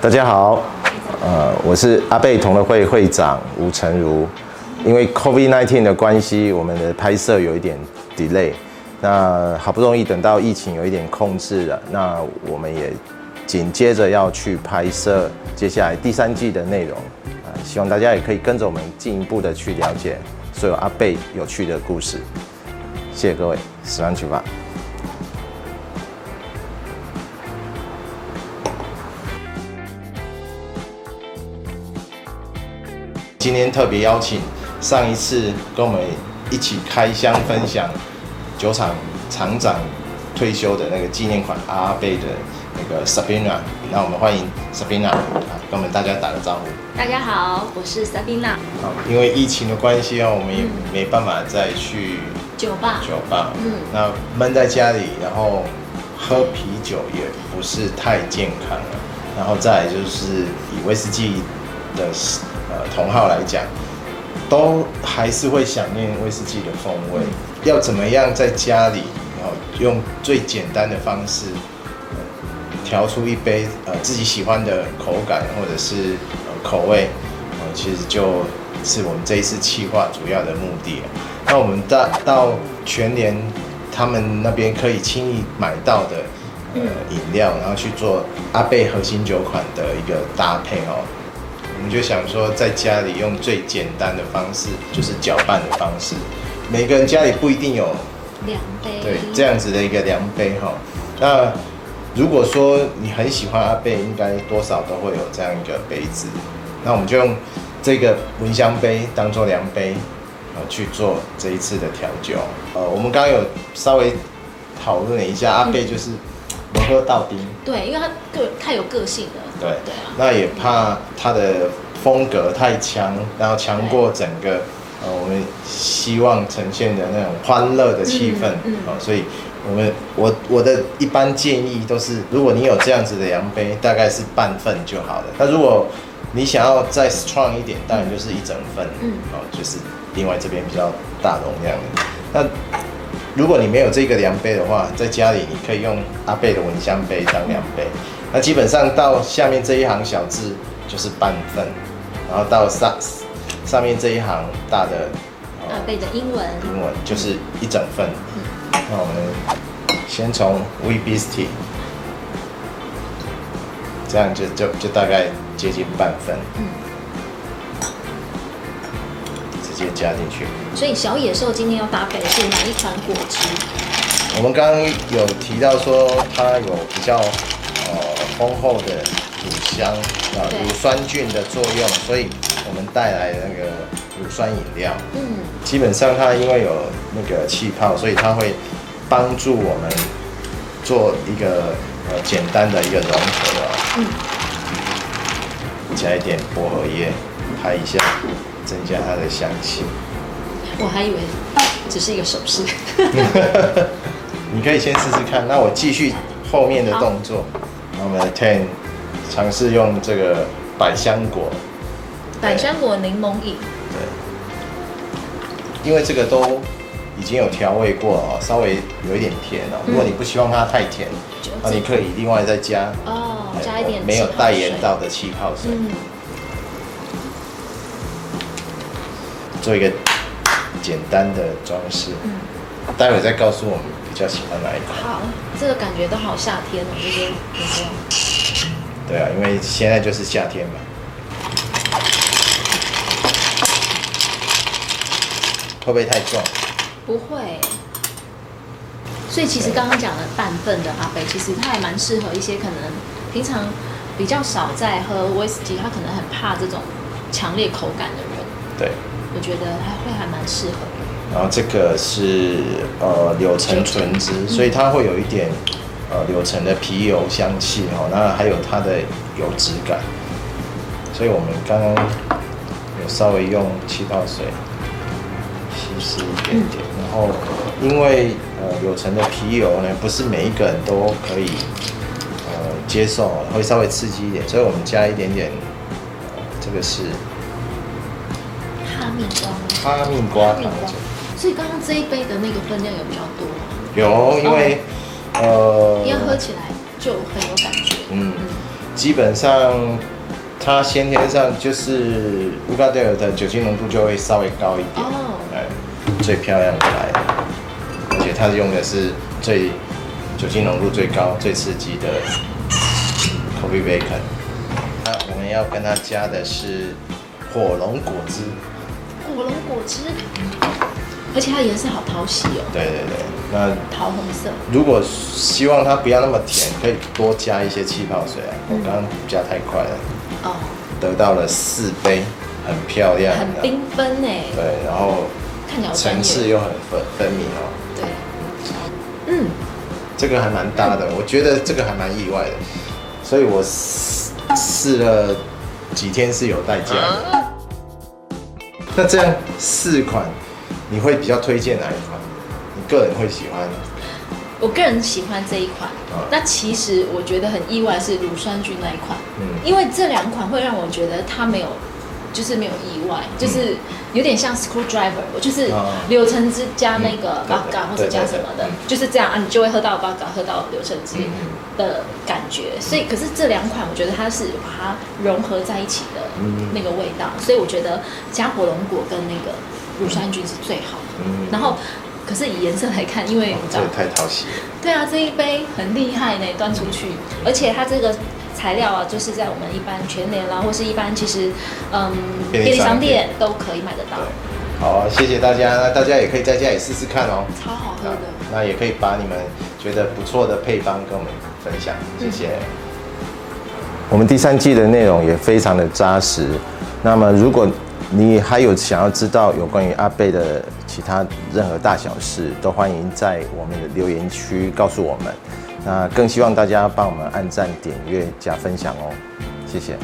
大家好，呃，我是阿贝同乐会会长吴成儒。因为 COVID-19 的关系，我们的拍摄有一点 delay。那好不容易等到疫情有一点控制了，那我们也紧接着要去拍摄接下来第三季的内容。啊，希望大家也可以跟着我们进一步的去了解所有阿贝有趣的故事。谢谢各位，十万去吧。今天特别邀请上一次跟我们一起开箱分享酒厂厂长退休的那个纪念款阿贝的那个 Sabina，那我们欢迎 Sabina 啊，跟我们大家打个招呼。大家好，我是 Sabina。好，因为疫情的关系啊，我们也没办法再去酒吧。酒吧，嗯，那闷在家里，然后喝啤酒也不是太健康了。然后再来就是以威士忌的。呃，同好来讲，都还是会想念威士忌的风味。要怎么样在家里，然后用最简单的方式，调出一杯呃自己喜欢的口感或者是呃口味，呃，其实就是我们这一次企划主要的目的。那我们到到全年他们那边可以轻易买到的呃饮料，然后去做阿贝核心酒款的一个搭配哦。我们就想说，在家里用最简单的方式，就是搅拌的方式。每个人家里不一定有量杯，对，这样子的一个量杯哈。那如果说你很喜欢阿贝，应该多少都会有这样一个杯子。那我们就用这个蚊香杯当做量杯，去做这一次的调酒。呃，我们刚刚有稍微讨论了一下，阿贝就是不喝到底。对，因为他个太有个性了。对，对啊，那也怕他的风格太强，然后强过整个呃我们希望呈现的那种欢乐的气氛，嗯，嗯，哦，所以我们我我的一般建议都是，如果你有这样子的量杯，大概是半份就好了。那如果你想要再 strong 一点，当然就是一整份，嗯，哦，就是另外这边比较大容量的。那如果你没有这个量杯的话，在家里你可以用阿贝的蚊香杯当量杯。那基本上到下面这一行小字就是半份，然后到上上面这一行大的阿贝的英文，英文就是一整份。嗯、那我们先从 We Beastie，这样就就就大概接近半份，接加进去。所以小野兽今天要搭配的是哪一款果汁？我们刚刚有提到说它有比较呃。丰厚的乳香啊，乳酸菌的作用，所以我们带来那个乳酸饮料。嗯，基本上它因为有那个气泡，所以它会帮助我们做一个呃简单的一个融合啊。嗯，加一点薄荷叶，拍一下，增加它的香气。我还以为只是一个手势。你可以先试试看，那我继续后面的动作。我们的 Ten 尝试用这个百香果，百香果柠檬饮。对，因为这个都已经有调味过了，稍微有一点甜哦。如果你不希望它太甜，那你可以另外再加哦，加一点没有代言到的气泡水，做一个简单的装饰。嗯，待会再告诉我们比较喜欢哪一款。好。这个感觉都好夏天哦，这边有没有？对啊，因为现在就是夏天嘛。会不会太重？不会。所以其实刚刚讲的半份的阿贝，其实它还蛮适合一些可能平常比较少在喝威士忌，他可能很怕这种强烈口感的人。对。我觉得还会还蛮适合。然后这个是呃柳橙纯汁，所以它会有一点呃柳橙的皮油香气哈，那还有它的油脂感，所以我们刚刚有稍微用气泡水稀释一点点，然后因为呃柳橙的皮油呢不是每一个人都可以呃接受，会稍微刺激一点，所以我们加一点点，呃、这个是哈密瓜，哈密瓜糖酒。所以刚刚这一杯的那个分量有比较多吗？有，因为、哦、呃，你要喝起来就很有感觉。嗯，基本上它先天上就是乌嘎德尔的酒精浓度就会稍微高一点，哦，哎，最漂亮的来了，而且它用的是最酒精浓度最高、最刺激的 Kobe Bacon。那我们要跟它加的是火龙果汁，火龙果汁。而且它颜色好讨喜哦。对对对，那桃红色。如果希望它不要那么甜，可以多加一些气泡水啊。嗯、我刚刚加太快了。哦。得到了四杯，很漂亮。很缤纷哎。对，然后层次又很分分明哦。对。嗯。这个还蛮搭的，我觉得这个还蛮意外的，所以我试试了几天是有代价的。啊、那这样四款。你会比较推荐哪一款？你个人会喜欢？我个人喜欢这一款。啊、那其实我觉得很意外是乳酸菌那一款，嗯，因为这两款会让我觉得它没有，就是没有意外，嗯、就是有点像 screwdriver，就是柳橙汁加那个 vodka、嗯、或者加什么的，就是这样啊，你就会喝到 vodka，喝到柳橙汁的感觉。嗯、所以，可是这两款我觉得它是把它融合在一起的那个味道，嗯、所以我觉得加火龙果跟那个。乳酸菌是最好的，嗯、然后可是以颜色来看，因为你知道、哦、太讨喜了。对啊，这一杯很厉害呢，端出去，嗯、而且它这个材料啊，就是在我们一般全联啦，或是一般其实嗯便利商店都可以买得到。好，谢谢大家，那大家也可以在家里试试看哦，超好喝的。那也可以把你们觉得不错的配方跟我们分享，谢谢。嗯、我们第三季的内容也非常的扎实，那么如果。你还有想要知道有关于阿贝的其他任何大小事，都欢迎在我们的留言区告诉我们。那更希望大家帮我们按赞、点阅、加分享哦，谢谢。